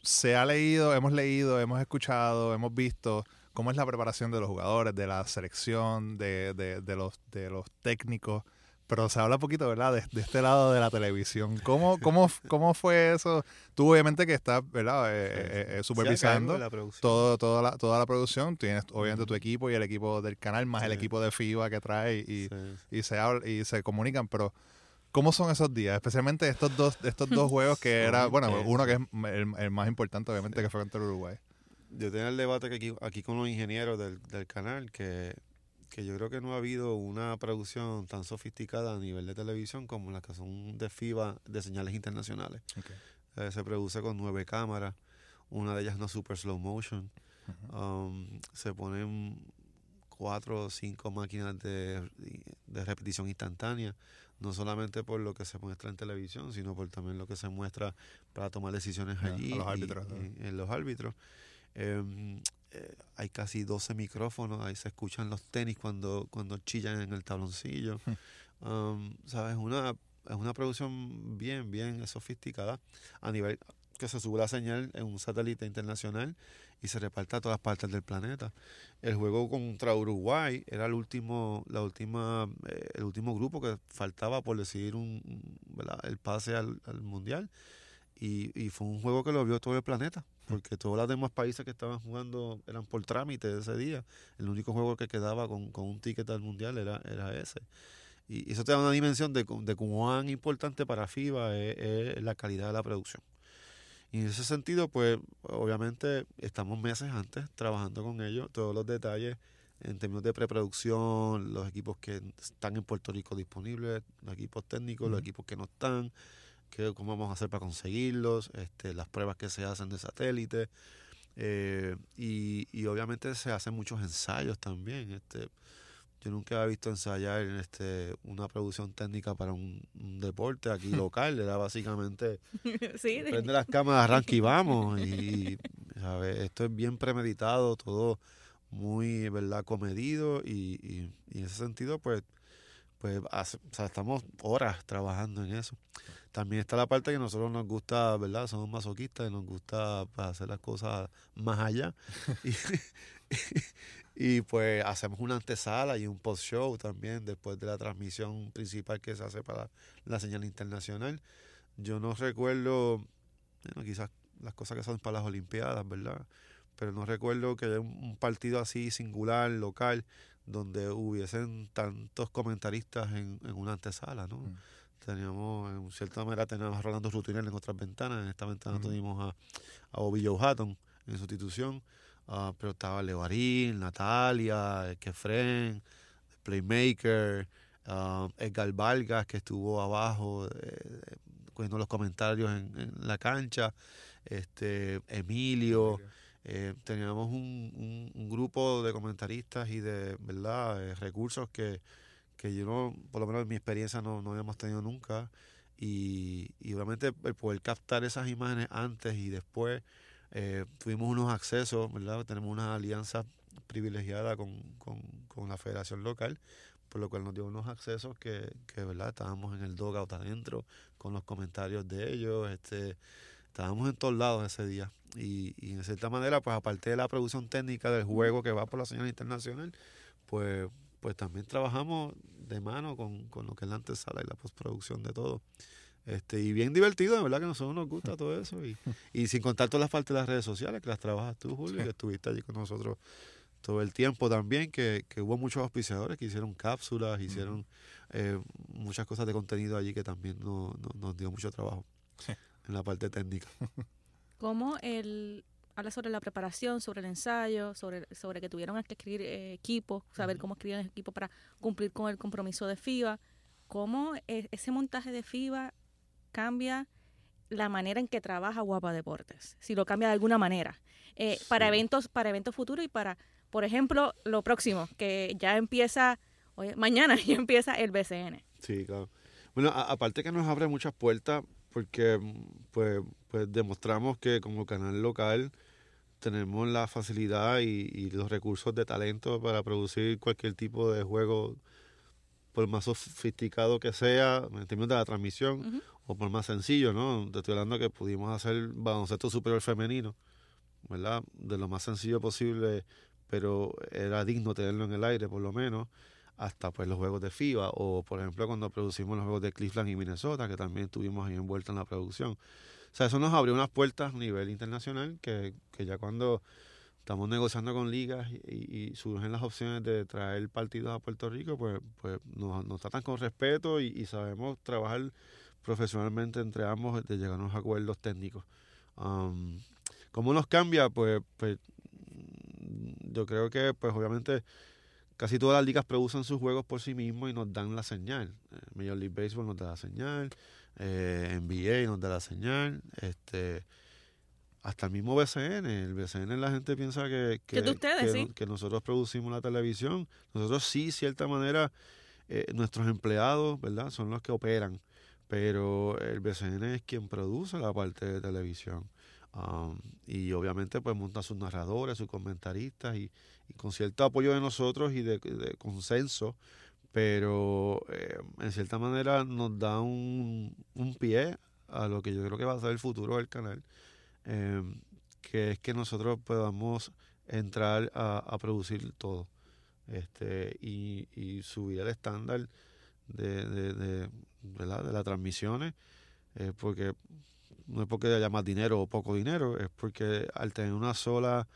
se ha leído, hemos leído, hemos escuchado, hemos visto cómo es la preparación de los jugadores, de la selección, de, de, de los, de los técnicos. Pero se habla poquito, ¿verdad? De, de este lado de la televisión. ¿Cómo, cómo, cómo fue eso? Tú obviamente que estás, ¿verdad? Eh, eh, eh, supervisando la todo, toda, la, toda la producción. Tienes obviamente tu equipo y el equipo del canal, más el equipo de FIBA que trae y, se habla, y se comunican, pero ¿cómo son esos días? Especialmente estos dos, estos dos juegos que *laughs* era, bueno, uno que es el, el más importante, obviamente, Sí. que fue contra el Uruguay. yo tenía el debate que aquí, aquí con los ingenieros del, del canal que, que yo creo que no ha habido una producción tan sofisticada a nivel de televisión como las que son de FIBA de señales internacionales. Eh, se produce con nueve cámaras, una de ellas no super slow motion. Um, se ponen cuatro o cinco máquinas de, de repetición instantánea, no solamente por lo que se muestra en televisión, sino por también lo que se muestra para tomar decisiones Ya, a allí los árbitros, y ¿no? en los árbitros. Em, eh, hay casi 12 micrófonos, ahí se escuchan los tenis cuando, cuando chillan en el tabloncillo. Um, ¿Sabes? Una, es una producción bien, bien sofisticada a nivel que se sube la señal en un satélite internacional y se reparte a todas partes del planeta. El juego contra Uruguay era el último, la última, eh, el último grupo que faltaba por decidir un, un- ¿verdad? el pase al, al mundial. Y, y fue un juego que lo vio todo el planeta, porque todos los demás países que estaban jugando eran por trámite ese día. El único juego que quedaba con, con un ticket al mundial era, era ese. Y eso te da una dimensión de, de cuán importante para FIBA es, es la calidad de la producción. Y en ese sentido, pues obviamente estamos meses antes trabajando con ellos, todos los detalles en términos de preproducción, los equipos que están en Puerto Rico disponibles, los equipos técnicos, los equipos que no están, qué, cómo vamos a hacer para conseguirlos, este, las pruebas que se hacen de satélite. eh, y, y obviamente se hacen muchos ensayos también. Este, yo nunca había visto ensayar este, una producción técnica para un, un deporte aquí *laughs* local. Era básicamente *laughs* sí, de- prende las cámaras, arranca y vamos. Y ¿sabes? esto es bien premeditado, todo muy verdad comedido y, y- y en ese sentido pues pues hace- o sea, estamos horas trabajando en eso. También está la parte que a nosotros nos gusta, ¿verdad? Somos masoquistas y nos gusta pues, hacer las cosas más allá. *laughs* y, *laughs* y, pues hacemos una antesala y un post-show también después de la transmisión principal que se hace para la señal internacional. Yo no recuerdo, bueno, quizás las cosas que son para las Olimpiadas, ¿verdad? Pero no recuerdo que haya un partido así singular, local, donde hubiesen tantos comentaristas en, en una antesala, ¿no? Mm. Teníamos, en cierta manera, teníamos a Rolando Rutinel en otras ventanas. En esta ventana Ujú. tuvimos a, a Bobby Joe Hatton en sustitución. ah, pero estaba Levarín, Natalia, Kefren, Playmaker, ah, Edgar Vargas, que estuvo abajo eh, cogiendo los comentarios en, en la cancha. Este, Emilio. Eh, teníamos un, un- un grupo de comentaristas y de verdad eh, recursos que, que yo no, por lo menos en mi experiencia no, no habíamos tenido nunca. Y, y obviamente el poder captar esas imágenes antes y después, eh, tuvimos unos accesos, ¿verdad? Tenemos una alianza privilegiada con, con, con la federación local, por lo cual nos dio unos accesos que, que ¿verdad? Estábamos en el dogout adentro, con los comentarios de ellos, este estábamos en todos lados ese día. Y, y en cierta manera, pues aparte de la producción técnica del juego que va por la señal internacional, pues, pues también trabajamos de mano con, con lo que es la antesala y la postproducción de todo. Este, y bien divertido, de verdad que a nosotros nos gusta todo eso. Y, y sin contar todas las partes de las redes sociales, que las trabajas tú, Julio, Sí. que estuviste allí con nosotros todo el tiempo también, que, que hubo muchos auspiciadores que hicieron cápsulas, hicieron eh, muchas cosas de contenido allí que también no- no- nos dio mucho trabajo. En la parte técnica. *laughs* cómo el habla sobre la preparación, sobre el ensayo, sobre, sobre que tuvieron que escribir eh, equipos, saber cómo escribir el equipo para cumplir con el compromiso de FIBA, cómo e- ese montaje de FIBA cambia la manera en que trabaja Guapa Deportes, si lo cambia de alguna manera, eh, para Sí. eventos, para eventos futuros y para, por ejemplo, lo próximo, que ya empieza, oye, mañana *laughs* ya empieza el BCN. Sí, claro. Bueno, a- aparte que nos abre muchas puertas porque pues, pues demostramos que como canal local tenemos la facilidad y, y los recursos de talento para producir cualquier tipo de juego, por más sofisticado que sea, en términos de la transmisión, o por más sencillo, ¿no? Te estoy hablando que pudimos hacer baloncesto superior femenino, ¿verdad? De lo más sencillo posible, pero era digno tenerlo en el aire, por lo menos, hasta pues los juegos de FIBA, o por ejemplo cuando producimos los juegos de Cleveland y Minnesota, que también estuvimos ahí envueltos en la producción. O sea, eso nos abrió unas puertas a nivel internacional, que, que ya cuando estamos negociando con ligas y, surgen las opciones de traer partidos a Puerto Rico, pues, pues nos, tratan con respeto y, sabemos trabajar profesionalmente entre ambos de llegar a unos acuerdos técnicos. Um, ¿Cómo nos cambia? Pues, pues yo creo que pues obviamente casi todas las ligas producen sus juegos por sí mismos y nos dan la señal. Eh, Major League Baseball nos da la señal, eh, NBA nos da la señal, este hasta el mismo BCN, el BCN la gente piensa que, Que es de ustedes, que- sí. que nosotros producimos la televisión. Nosotros sí, cierta manera, eh, nuestros empleados, ¿verdad? Son los que operan, pero el BCN es quien produce la parte de televisión. Um, y obviamente pues monta sus narradores, sus comentaristas y, y con cierto apoyo de nosotros y de, de consenso, pero eh, en cierta manera nos da un, pie a lo que yo creo que va a ser el futuro del canal, eh, que es que nosotros podamos entrar a, producir todo este y, subir el estándar de las transmisiones, eh, porque no es porque haya más dinero o poco dinero, es porque al tener una sola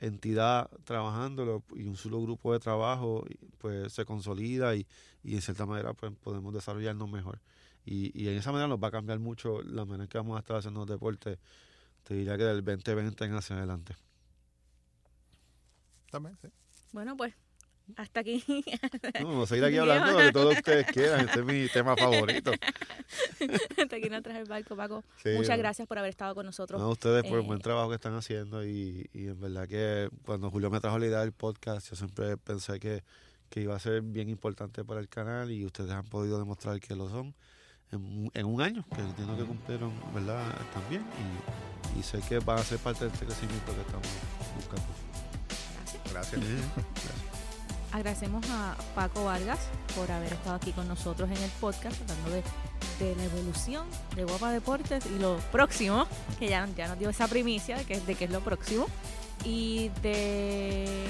entidad trabajándolo y un solo grupo de trabajo, pues se consolida y, y en cierta manera pues podemos desarrollarnos mejor. Y, y en esa manera nos va a cambiar mucho la manera en que vamos a estar haciendo deporte te diría que del 2020 en hacia adelante. También, sí. Bueno, pues hasta aquí. No, vamos a seguir aquí hablando de *laughs* lo que todos ustedes quieran. Este es mi tema favorito. *laughs* hasta aquí nos trae el barco, Paco. Sí, Muchas bueno. gracias por haber estado con nosotros. No, ustedes por el Eh, buen trabajo que están haciendo y, y en verdad que cuando Julio me trajo la idea del podcast, yo siempre pensé que, que iba a ser bien importante para el canal y ustedes han podido demostrar que lo son en, en un año, que entiendo que cumplieron, ¿verdad? También y, y sé que van a ser parte de este crecimiento que estamos buscando. Gracias. Eh, gracias. *laughs* Agradecemos a Paco Vargas por haber estado aquí con nosotros en el podcast, hablando de, de la evolución de Guapa Deportes y lo próximo, que ya, ya nos dio esa primicia de que, de que es lo próximo. Y de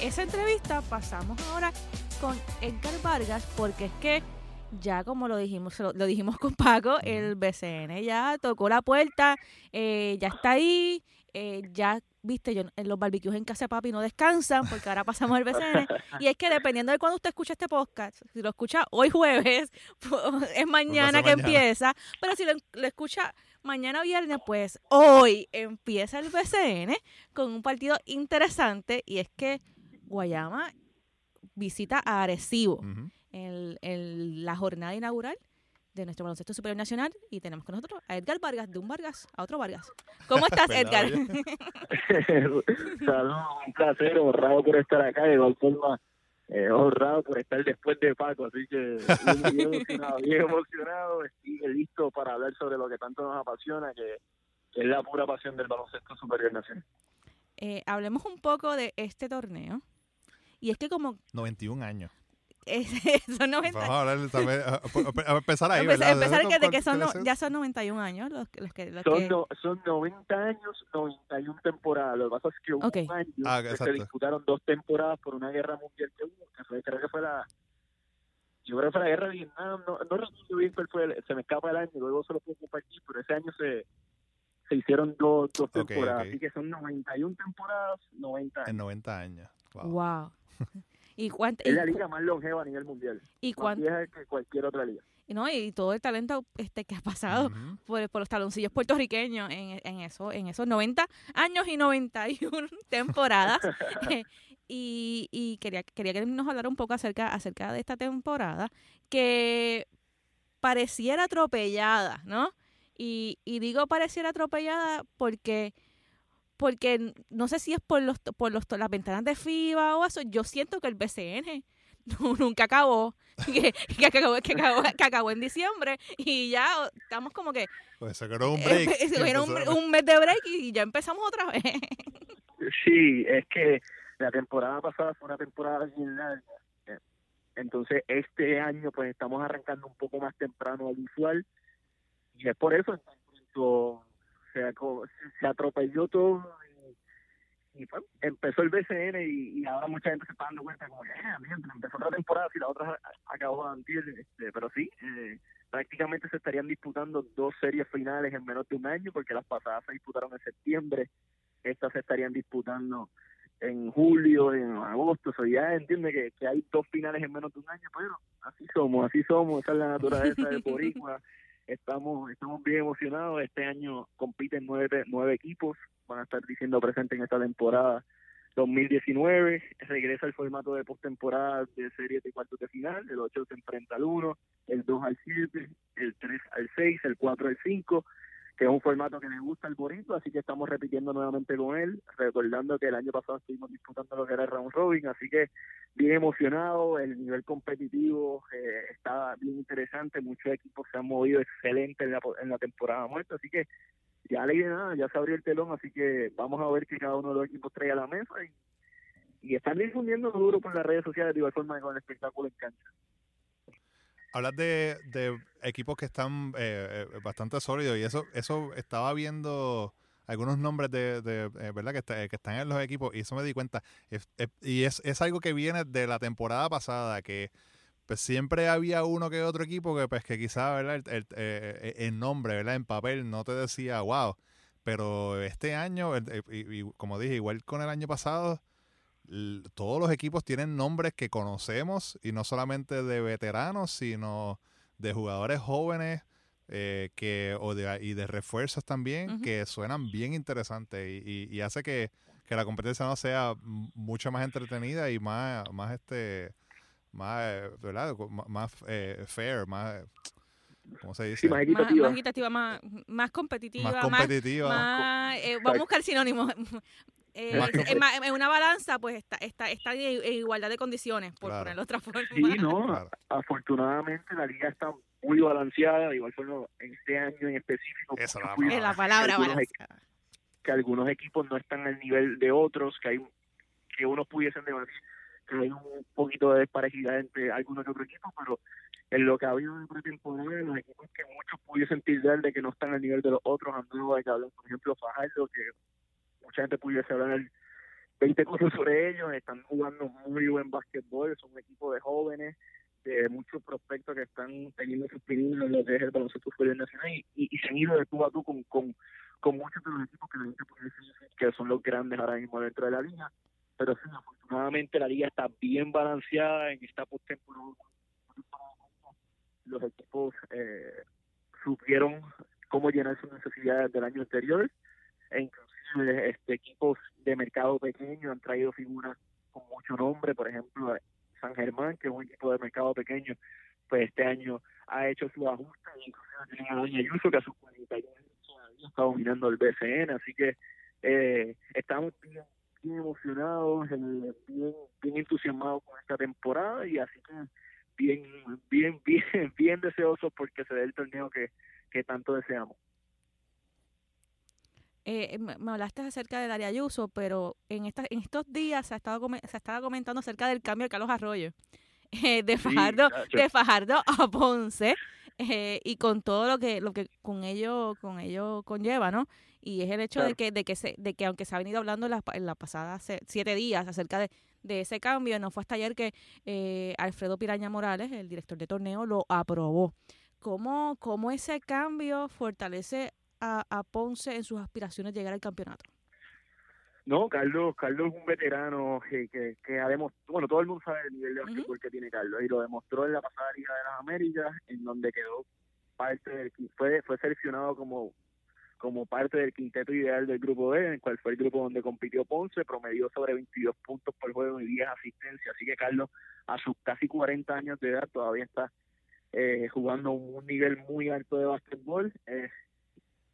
esa entrevista pasamos ahora con Edgar Vargas, porque es que ya como lo dijimos, lo, lo dijimos con Paco, el BCN ya tocó la puerta, eh, ya está ahí, eh, ya viste, yo en los barbecues en casa de papi no descansan porque ahora pasamos al BCN. *laughs* Y es que dependiendo de cuando usted escucha este podcast, si lo escucha hoy jueves, *laughs* pues, es mañana que mañana. empieza. Pero si lo, lo escucha mañana viernes, pues hoy empieza el BCN con un partido interesante. Y es que Guayama visita a Arecibo en, en la jornada inaugural de nuestro baloncesto superior nacional y tenemos con nosotros a Edgar Vargas, de un Vargas a otro Vargas. ¿Cómo estás, ¿Verdad, *laughs* Edgar? *laughs* Saludos, un placer, honrado por estar acá, de igual forma eh, honrado por estar después de Paco, así que bien, bien emocionado, bien emocionado, estoy listo para hablar sobre lo que tanto nos apasiona, que, que es la pura pasión del baloncesto superior nacional. Eh, hablemos un poco de este torneo. Y es que como 91 años. *laughs* son 90 Vamos a hablar también, a, a- a empezar ahí, ¿verdad? empezar que, de que ¿Cuál- son, no- ya son 91 años los, que- los que, los Son, que- no- son 90 años, 91 temporadas. Lo que pasa es que hubo Ok. un año Ah, que se disputaron dos temporadas por una guerra mundial que hubo, que fue, creo que fue la. Yo creo que fue la guerra de Vietnam, no, no recuerdo bien cuál fue, el- se me escapa el año, luego se lo puedo compartir, pero ese año se, se hicieron dos, dos Ok, temporadas, ok. así que son 91 temporadas, 90 En años. 90 años. Wow. wow. *laughs* ¿Y, cuánto, Es y, la liga más longeva a nivel mundial, y, más cuán- vieja que cualquier otra liga. no, y todo el talento este que ha pasado por los taloncillos puertorriqueños en, en eso en esos 90 años y 91 *laughs* temporadas. *laughs* Eh, y, y quería quería que nos hablara un poco acerca acerca de esta temporada que pareciera atropellada no y, y digo pareciera atropellada porque porque no sé si es por los por los las ventanas de FIBA o eso yo siento que el BCN *laughs* nu- nunca acabó *laughs* que, que acabó, que, acabó, que acabó en diciembre y ya estamos como que Pues se quedó un break. eh, *laughs* se cogieron un, un mes de break y ya empezamos otra vez. Sí, es que la temporada pasada fue una temporada bien larga. eh, Entonces, este año, pues estamos arrancando un poco más temprano al usual. Y es por eso, en se, se atropelló todo. Y, y, pues, empezó el BCN y, y ahora mucha gente se está dando cuenta, como que, "Ah, mientras empezó otra temporada, si la otra acabó antes. Este, pero sí, eh, prácticamente se estarían disputando dos series finales en menos de un año, porque las pasadas se disputaron en septiembre estas se estarían disputando en julio, en agosto, o sea, ya entiende que, que hay dos finales en menos de un año, pero así somos, así somos, esa es la naturaleza del *laughs* Boricua, estamos, estamos bien emocionados, este año compiten nueve, nueve equipos, van a estar diciendo presentes en esta temporada 2019, regresa el formato de postemporada de series de cuartos de final, el 8 se enfrenta al 1, el 2 al 7, el 3 al 6, el 4 al 5, es un formato que le gusta al Boricua, así que estamos repitiendo nuevamente con él, recordando que el año pasado estuvimos disputando lo que era el round robin, así que bien emocionado, el nivel competitivo eh, está bien interesante, muchos equipos se han movido excelente en la, en la temporada muerta, así que ya le nada, ya se abrió el telón, así que vamos a ver que cada uno de los equipos trae a la mesa y, y están difundiendo duro por las redes sociales de igual forma que con el espectáculo en cancha. Hablas de, de equipos que están eh, eh, bastante sólidos y eso eso estaba viendo algunos nombres de, de, eh, verdad que, está- que están en los equipos y eso me di cuenta. Y es, es algo que viene de la temporada pasada que pues siempre había uno que otro equipo que pues que quizá verdad el, el, eh, el nombre verdad en papel no te decía wow pero este año y, como dije igual con el año pasado todos los equipos tienen nombres que conocemos y no solamente de veteranos, sino de jugadores jóvenes eh, que o de, y de refuerzos también que suenan bien interesantes y, y- y hace que, que la competencia no sea mucho más entretenida y más, más este más eh, ¿verdad? Más eh, fair, más ¿cómo se dice? Sí, más equitativa. más equitativa, más, más competitiva, más más, competitiva. más, eh, vamos a buscar sinónimos. *laughs* Eh, en, una balanza, pues está, está, está en, en igualdad de condiciones, por Claro. ponerlo de otra forma. Sí, no, Claro. afortunadamente la liga está muy balanceada, de igual forma en este año en específico. Esa la Es la palabra algunos balanceada. que algunos equipos no están al nivel de otros, que hay que unos pudiesen debatir que hay un poquito de desparejidad entre algunos y otros equipos, pero en lo que ha habido de pretemporada, los equipos que muchos pudiesen tildar de que no están al nivel de los otros, han dado de que hablar, por ejemplo, Fajardo, que mucha gente pudiese hablar 20 cosas sobre ellos, están jugando muy buen básquetbol, son un equipo de jóvenes, de muchos prospectos que están teniendo sus pininos en lo que es el baloncesto nacional y, y, se han ido de tú a tú con, con, con muchos de los equipos que que son los grandes ahora mismo dentro de la liga. Pero sí, afortunadamente la liga está bien balanceada en esta postemporada. Los equipos eh, supieron cómo llenar sus necesidades del año anterior e este equipos de mercado pequeño han traído figuras con mucho nombre, por ejemplo San Germán, que es un equipo de mercado pequeño, pues este año ha hecho sus ajustes, e inclusive tienen a Doña Ayuso que a sus 41 años está dominando el BCN, así que eh, estamos bien, bien emocionados, eh, bien, bien entusiasmados con esta temporada y así que bien, bien, *laughs* bien, bien deseosos porque se dé el torneo que, que tanto deseamos. Eh, me hablaste acerca de Daria Ayuso, pero en, esta, en estos días se, ha estado se estaba comentando acerca del cambio de Carlos Arroyo. *laughs* Eh, de, Fajardo, de Fajardo *laughs* a Ponce eh, y con todo lo que lo que con ello con ello conlleva, ¿no? Y es el hecho de que de que se, de que aunque se ha venido hablando en la, en la pasada se- siete días acerca de, de ese cambio, no fue hasta ayer que eh, Alfredo Piraña Morales, el director de torneo, lo aprobó. ¿Cómo, cómo ese cambio fortalece a, a Ponce en sus aspiraciones de llegar al campeonato? No, Carlos, Carlos es un veterano que, que, que ha demostrado, bueno, todo el mundo sabe el nivel de básquetbol que tiene Carlos y lo demostró en la pasada Liga de las Américas, en donde quedó parte del, fue, fue seleccionado como, como parte del quinteto ideal del grupo B, en el cual fue el grupo donde compitió Ponce, promedió sobre 22 puntos por juego y 10 asistencias, así que Carlos a sus casi 40 años de edad todavía está eh, jugando a un nivel muy alto de básquetbol. Eh,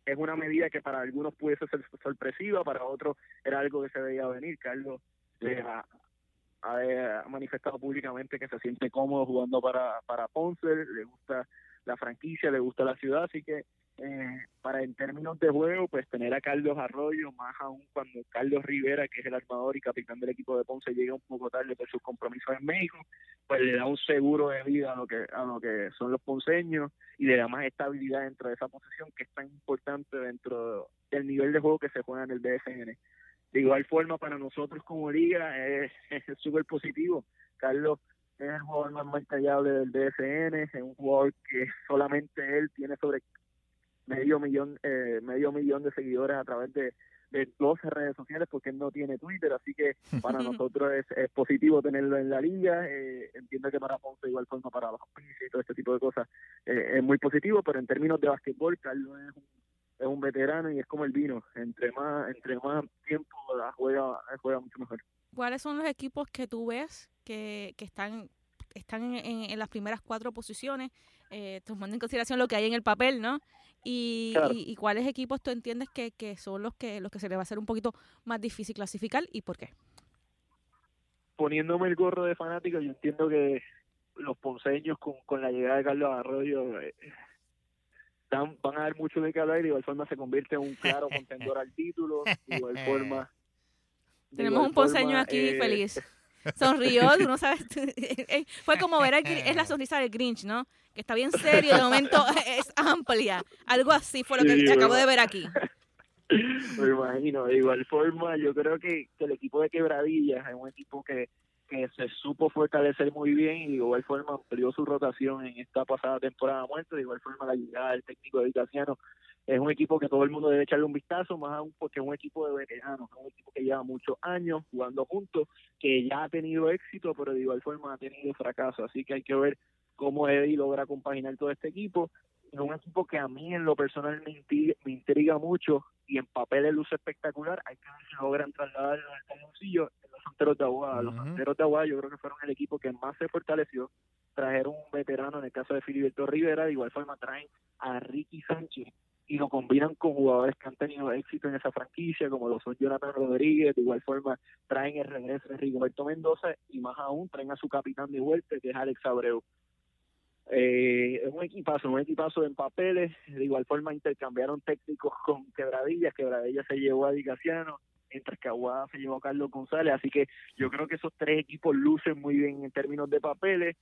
es una medida que para algunos pudiese ser sorpresiva, para otros era algo que se veía venir. Carlos eh, ha, ha- ha manifestado públicamente que se siente cómodo jugando para, para Ponce, le gusta la franquicia, le gusta la ciudad, así que eh, para en términos de juego, pues tener a Carlos Arroyo, más aún cuando Carlos Rivera, que es el armador y capitán del equipo de Ponce, llega un poco tarde por sus compromisos en México, pues le da un seguro de vida a lo que a lo que son los ponceños y le da más estabilidad dentro de esa posición que es tan importante dentro del nivel de juego que se juega en el BSN. De igual forma, para nosotros como liga es *laughs* súper positivo. Carlos es el jugador más marcallable del BSN, es un jugador que solamente él tiene sobre medio millón eh, medio millón de seguidores a través de, de 12 redes sociales porque él no tiene Twitter, así que *laughs* para nosotros es, es positivo tenerlo en la liga. Eh, entiendo que para Ponce, igual forma para los y todo este tipo de cosas, eh, es muy positivo, pero en términos de básquetbol, Carlos es un, es un veterano y es como el vino. Entre más entre más tiempo la juega, juega mucho mejor. ¿Cuáles son los equipos que tú ves que, que están, están en, en- en las primeras cuatro posiciones, eh, tomando en consideración lo que hay en el papel, ¿no? Y, Claro. y- y cuáles equipos tú entiendes que, que son los que los que se le va a hacer un poquito más difícil clasificar y por qué? Poniéndome el gorro de fanático, yo entiendo que los ponceños con, con la llegada de Carlos Arroyo eh, dan- van a dar mucho de qué hablar y de igual forma se convierte en un claro *laughs* contendor al título. De igual forma. de Tenemos igual un ponceño forma, aquí eh, feliz. Sonrió, tú no sabes. *laughs* eh, Fue como ver, Gr- es la sonrisa del Grinch, ¿no? Que está bien serio, de momento *laughs* es amplia. Algo así fue lo que Sí, acabo de ver aquí. *laughs* Me imagino, de igual forma, yo creo que, que el equipo de Quebradillas es un equipo que, que se supo fortalecer muy bien y de igual forma amplió su rotación en esta pasada temporada muerta, de igual forma la llegada del técnico de Vitaciano es un equipo que todo el mundo debe echarle un vistazo, más aún porque es un equipo de veteranos, es un equipo que lleva muchos años jugando juntos, que ya ha tenido éxito, pero de igual forma ha tenido fracaso, así que hay que ver cómo Eddie logra compaginar todo este equipo es un equipo que a mí en lo personal me intriga, me intriga mucho y en papel luce espectacular. Hay que ver si logran trasladar al calzoncillo en los Santeros de Aguada. Los. Santeros de Aguada yo creo que fueron el equipo que más se fortaleció. Trajeron un veterano en el caso de Filiberto Rivera, de igual forma traen a Ricky Sánchez y lo combinan con jugadores que han tenido éxito en esa franquicia, como lo son Jonathan Rodríguez, de igual forma traen el regreso de Rigoberto Mendoza y más aún traen a su capitán de vuelta, que es Alex Abreu. Eh, es un equipazo, un equipazo en papeles, de igual forma intercambiaron técnicos con Quebradillas, Quebradillas se llevó a Di Casiano, mientras que Aguada se llevó a Carlos González, así que yo creo que esos tres equipos lucen muy bien en términos de papeles,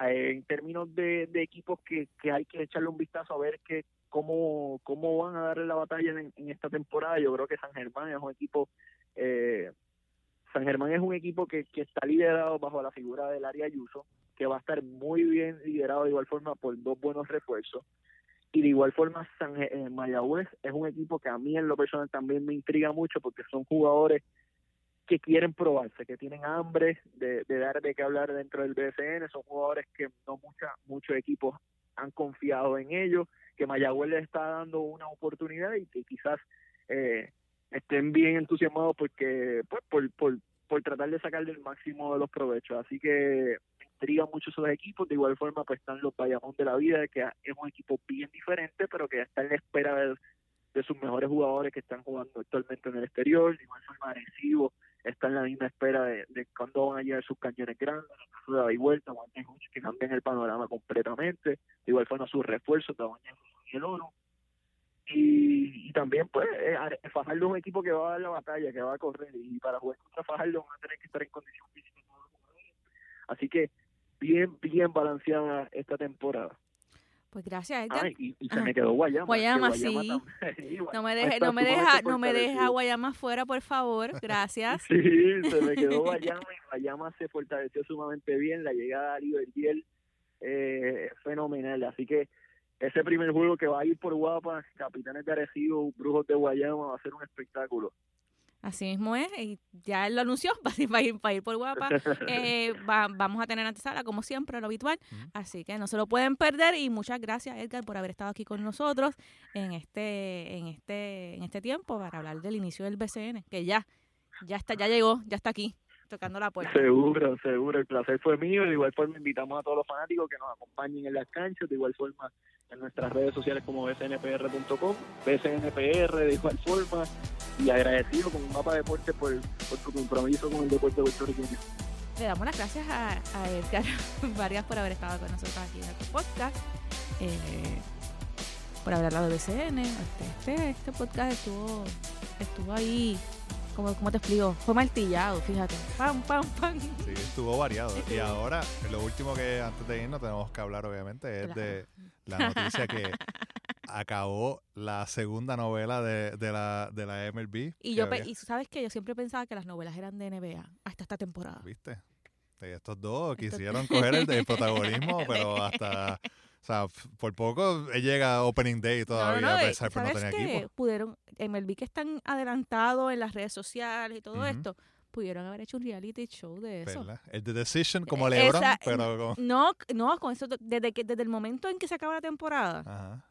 en términos de, equipos que, hay que echarle un vistazo a ver que cómo, cómo van a darle la batalla en, esta temporada. Yo creo que San Germán es un equipo, eh, San Germán es un equipo que, está liderado bajo la figura del área Ayuso, que va a estar muy bien liderado de igual forma por dos buenos refuerzos. Y de igual forma, San eh, Mayagüez es un equipo que a mí en lo personal también me intriga mucho porque son jugadores que quieren probarse, que tienen hambre de, de dar de qué hablar dentro del BSN, son jugadores que no mucha, muchos equipos han confiado en ellos, que Mayagüez les está dando una oportunidad y que quizás eh, estén bien entusiasmados porque pues, por, por, por tratar de sacarle el máximo de los provechos. Así que me intrigan mucho esos equipos. De igual forma, pues están los Bayamón de la vida, que es un equipo bien diferente, pero que está en la espera de, de sus mejores jugadores que están jugando actualmente en el exterior. De igual forma, Arecibo está en la misma espera de, cuándo van a llegar sus cañones grandes, la vuelta, que cambian el panorama completamente. De igual forma, sus refuerzos, y el Oro. Y, y también, pues, eh, Are- Fajardo es un equipo que va a dar la batalla, que va a correr. Y para jugar contra Fajardo van a tener que estar en condición física. Así que, bien, bien balanceada esta temporada. Pues gracias, Edgar. Ah, y, y se me quedó Guayama. Guayama, que sí. también- *laughs* No me está no me deja, no me deja. Guayama fuera, por favor. *laughs* Gracias. Sí, se me quedó *laughs* Guayama y Guayama se fortaleció sumamente bien. La llegada de Ali Verdiel eh, es fenomenal. Así que ese primer juego que va a ir por Guapa, Capitanes de Arecibo, Brujos de Guayama, va a ser un espectáculo. Así mismo es. Y ya él lo anunció, *laughs* va a ir, va a ir, por guapa. Eh, *laughs* va- vamos a tener antesala, como siempre, lo habitual. Así que no se lo pueden perder. Y muchas gracias, Edgar, por haber estado aquí con nosotros en este, en este, en este tiempo para hablar del inicio del BCN, que ya, ya está, ya llegó, ya está aquí, tocando la puerta. Seguro, seguro. El placer fue mío. De igual forma, invitamos a todos los fanáticos que nos acompañen en las canchas. De igual forma, en nuestras redes sociales como bcnpr.com, bcnpr de igual forma. Y agradecido con Mapa Deporte por, por su compromiso con el deporte puertorriqueño. Le damos las gracias a, a Edgar *laughs* Vargas por haber estado con nosotros aquí en el podcast. eh, por haber hablado de BCN. Este, este, este podcast estuvo, estuvo ahí, como, como te explico, fue martillado, fíjate. Pam, pam, pam. Sí, estuvo variado. Y ahora, lo último que antes de irnos tenemos que hablar, obviamente, es de la noticia que acabó la segunda novela de, de la, de la MLB. Y yo, había- y sabes que yo siempre pensaba que las novelas eran de NBA hasta esta temporada. ¿Viste? Eh, Estos dos quisieron coger el, el *laughs* protagonismo, pero hasta... O sea, por poco él llega Opening Day todavía, no, a eh, pesar que no ¿sabes tenía qué? equipo. Pudieron, MLB que están adelantados en las redes sociales y todo esto, pudieron haber hecho un reality show de eso. ¿verdad? El The Decision como Eh, LeBron, esa- pero con... No, no, con eso, desde que desde el momento en que se acaba la temporada, Ajá.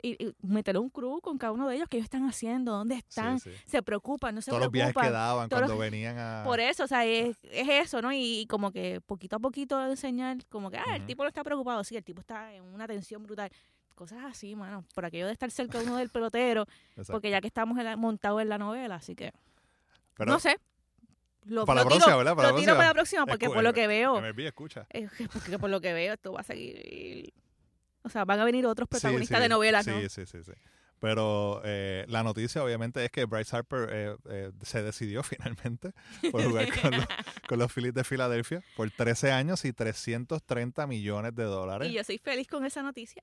y, y meter un crew con cada uno de ellos, que ellos están haciendo, dónde están, Sí, sí. se preocupan, no se Todos los viajes preocupan. que daban todos los- cuando venían a... Por eso, o sea, es, es eso, ¿no? Y, como que poquito a poquito enseñar, como que, ah, el tipo no está preocupado, sí, el tipo está en una tensión brutal. Cosas así, mano, por aquello de estar cerca uno del pelotero, *laughs* porque ya que estamos montados en la novela, así que, Pero no sé. Lo, para la lo próxima, ¿verdad? Para lo la tiro próxima. para la próxima, porque Escu- por lo que veo, MLB escucha. eh, porque por lo que veo esto va a seguir... O sea, van a venir otros Sí, protagonistas sí, de novelas, ¿no? Sí, sí, sí, sí. Pero eh, la noticia obviamente es que Bryce Harper eh, eh, se decidió *laughs* finalmente por jugar con los, *laughs* con los Phillies de Filadelfia por 13 años y 330 millones de dólares. Y yo soy feliz con esa noticia.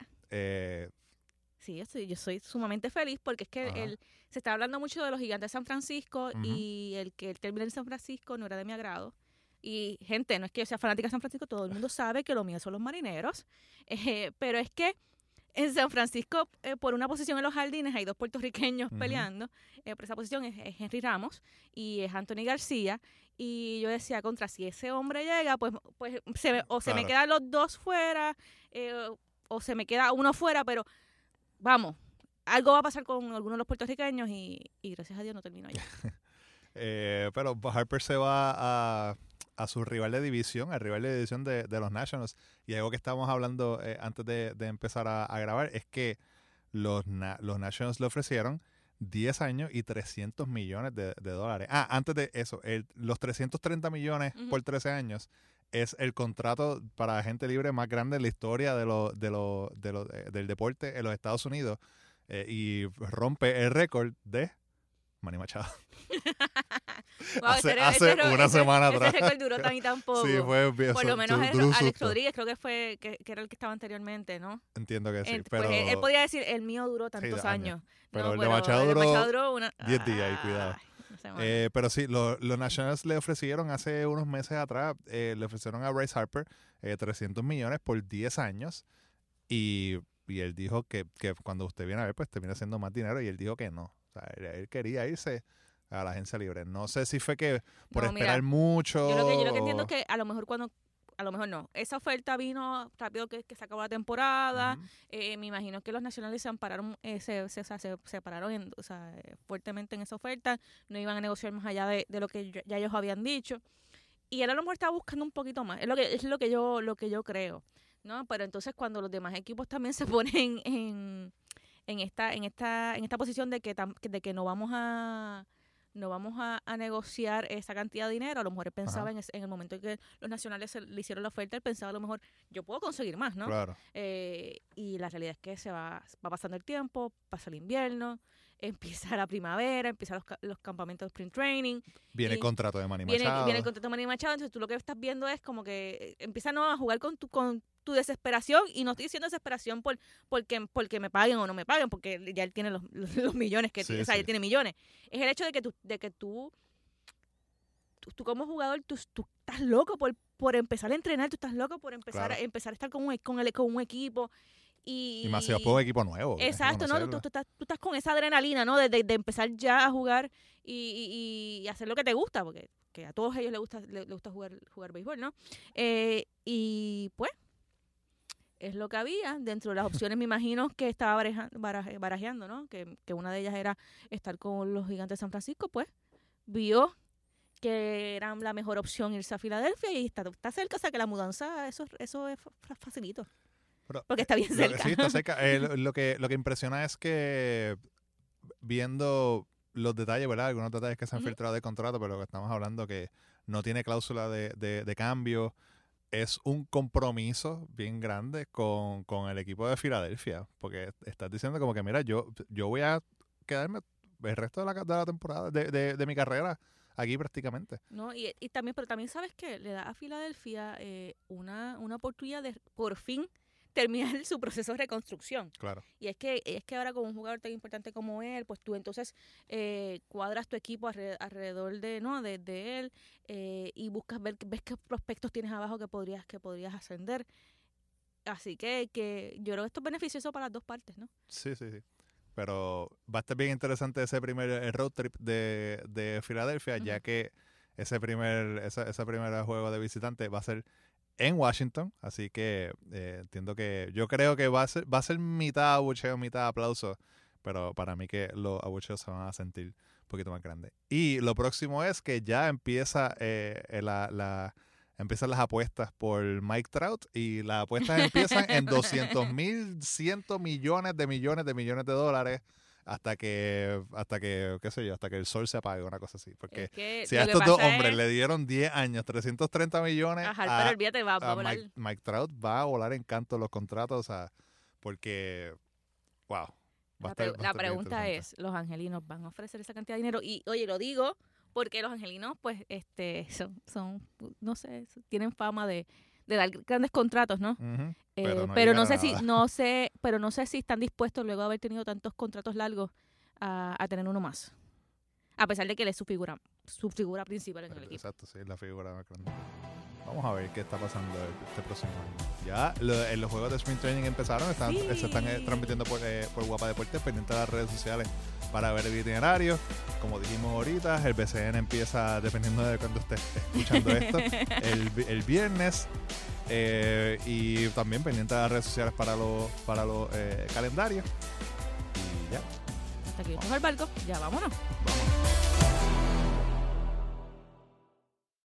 Sí, yo soy, yo soy sumamente feliz porque es que Ajá. el, se está hablando mucho de los gigantes de San Francisco y el que él termine en San Francisco no era de mi agrado. Y gente, no es que yo sea fanática de San Francisco, todo el mundo sabe que lo mío son los marineros, eh, pero es que en San Francisco, eh, por una posición en los jardines, hay dos puertorriqueños peleando. Eh, por esa posición es, es Henry Ramos y es Anthony García. Y yo decía, contra, si ese hombre llega, pues, pues se o se me quedan los dos fuera, eh, o se me queda uno fuera, pero vamos, algo va a pasar con algunos de los puertorriqueños y, y gracias a Dios no termino allá. *laughs* Eh, pero Harper se va a, a su rival de división, al rival de división de, de los Nationals. Y algo que estábamos hablando eh, antes de, de empezar a, a grabar es que los, na- los Nationals le ofrecieron 10 años y 300 millones de, de dólares. Ah, antes de eso, el- los 330 millones por 13 años es el contrato para agente libre más grande en la historia de lo, de lo, de lo- de- del deporte en los Estados Unidos eh, y rompe el récord de Manny Machado. *laughs* Wow, Hace- ese- hace ese- una ese- semana ese atrás. récord duró tan y tan *laughs* poco. Sí, fue bien. Por lo menos Alex. Rodríguez, creo que fue que, que era el que estaba anteriormente, ¿no? Entiendo que sí, Ent- pero pues él, él podía decir, el mío duró tantos años. años. Pero No, el de Machado duró duró una- 10 días, y cuidado. Ay, semana. Eh, pero sí, lo- los Nationals le ofrecieron hace unos meses atrás, eh, le ofrecieron a Bryce Harper eh, 300 millones por 10 años y, y él dijo que, que cuando usted viene a ver, pues termina siendo más dinero y él dijo que no. O sea, él, él quería irse a la agencia libre. No sé si fue que por No, mira, esperar mucho. Yo lo que, yo lo que entiendo es que a lo mejor cuando, a lo mejor no, esa oferta vino rápido que, que se acabó la temporada, eh, me imagino que los nacionales se ampararon, eh, se, se, o sea, se separaron en- o sea, eh, fuertemente en esa oferta, no iban a negociar más allá de, de lo que ya- ya ellos habían dicho. Y él a lo mejor estaba buscando un poquito más, es lo que, es lo que yo, lo que yo creo. ¿no? Pero entonces cuando los demás equipos también *laughs* se ponen en, en esta, en esta, en esta posición de que de que no vamos a no vamos a, a negociar esa cantidad de dinero. A lo mejor él pensaba en, ese- en el momento en que los nacionales le hicieron la oferta, él pensaba a lo mejor, yo puedo conseguir más, ¿no? Claro. Eh, y la realidad es que se va, va pasando el tiempo, pasa el invierno, *laughs* empieza la primavera, empiezan los, los campamentos de sprint training, Viene el contrato de Manny Machado. viene el contrato de Manny Machado, entonces tú lo que estás viendo es como que eh, empiezan ¿no? a jugar con tu, con tu desesperación, y no estoy diciendo desesperación por porque, porque me paguen o no me paguen, porque ya él tiene los, *laughs* los, los millones que Sí, tiene, o sea, sí. él tiene millones. Es el hecho de que tú, de que tú, tú, tú como jugador, tú, tú estás loco por, por empezar a entrenar, tú estás loco por empezar, Claro. a, empezar a estar con un, con, el, con un equipo. Y, Y más si por equipo nuevo. Exacto, ¿no? Tú, tú estás, tú estás con esa adrenalina, ¿no? De, de- de empezar ya a jugar y, y- y hacer lo que te gusta, porque que a todos ellos les gusta, les, les gusta jugar, jugar béisbol, ¿no? Eh, y pues, es lo que había. Dentro de las opciones, me imagino que estaba bareja- baraje- barajeando, ¿no? Que, que una de ellas era estar con los gigantes de San Francisco, pues, vio que era la mejor opción irse a Filadelfia y está, está cerca, o sea que la mudanza, eso, eso es fa- facilito. Pero, Porque está bien Lo que- cerca. sí, está cerca. *laughs* Eh, lo, lo que, lo que impresiona es que viendo los detalles, ¿verdad? Algunos detalles que se han filtrado de contrato, pero lo que estamos hablando que no tiene cláusula de, de, de cambio. Es un compromiso bien grande con, con el equipo de Filadelfia. Porque estás diciendo como que, mira, yo, yo voy a quedarme el resto de la, temporada, de, de, de mi carrera, aquí prácticamente. No, y, y también, pero también sabes que le da a Filadelfia eh, una, una oportunidad de por fin terminar *laughs* su proceso de reconstrucción. Claro. Y es que, es que ahora con un jugador tan importante como él, pues tú entonces eh, cuadras tu equipo alre- alrededor de, ¿no? de, de él eh, y buscas ver, ves qué prospectos tienes abajo que podrías, que podrías ascender. Así que, que yo creo que esto es beneficioso para las dos partes, ¿no? Sí, sí, sí. Pero va a estar bien interesante ese primer eh, road trip de, de Filadelfia, ya que ese primer, esa, ese primer juego de visitante va a ser en Washington. Así que eh, entiendo que yo creo que va a ser, va a ser mitad abucheo, mitad aplauso. Pero para mí que los abucheos se van a sentir un poquito más grandes. Y lo próximo es que ya empieza eh, eh, la, la- empiezan las apuestas por Mike Trout y las apuestas empiezan en *laughs* 200 mil, cientos millones de millones de millones de dólares hasta que, hasta que, qué sé yo, hasta que el sol se apague, una cosa así. Porque Es que si a estos dos hombres es- le dieron 10 años, 330 millones, Ajá, a- pero olvídate, va, va a volar. Mike, Mike Trout va a volar en canto los contratos, o sea, porque, wow. Va La, pre- a la pregunta es, ¿los angelinos van a ofrecer esa cantidad de dinero? Y oye, lo digo porque los angelinos, pues, este, son, son no sé, tienen fama de, de dar grandes contratos, ¿no? Eh, Pero pero no sé si, no sé, pero no sé si están dispuestos luego de haber tenido tantos contratos largos a, a tener uno más. A pesar de que él es su figura, su figura principal en el equipo. Exacto, sí, la figura más grande. Vamos a ver qué está pasando este próximo año. Ya lo- en los juegos de Sprint Training empezaron, están, Sí. se están eh, transmitiendo por, eh, por Guapa Deportes, pendiente de las redes sociales para ver el itinerario. Como dijimos ahorita, el BCN empieza, dependiendo de cuando esté escuchando esto, *laughs* el, el viernes. Eh, y también pendiente de las redes sociales para los, para los eh, calendarios. Y ya, Hasta aquí vamos al barco. Ya vámonos.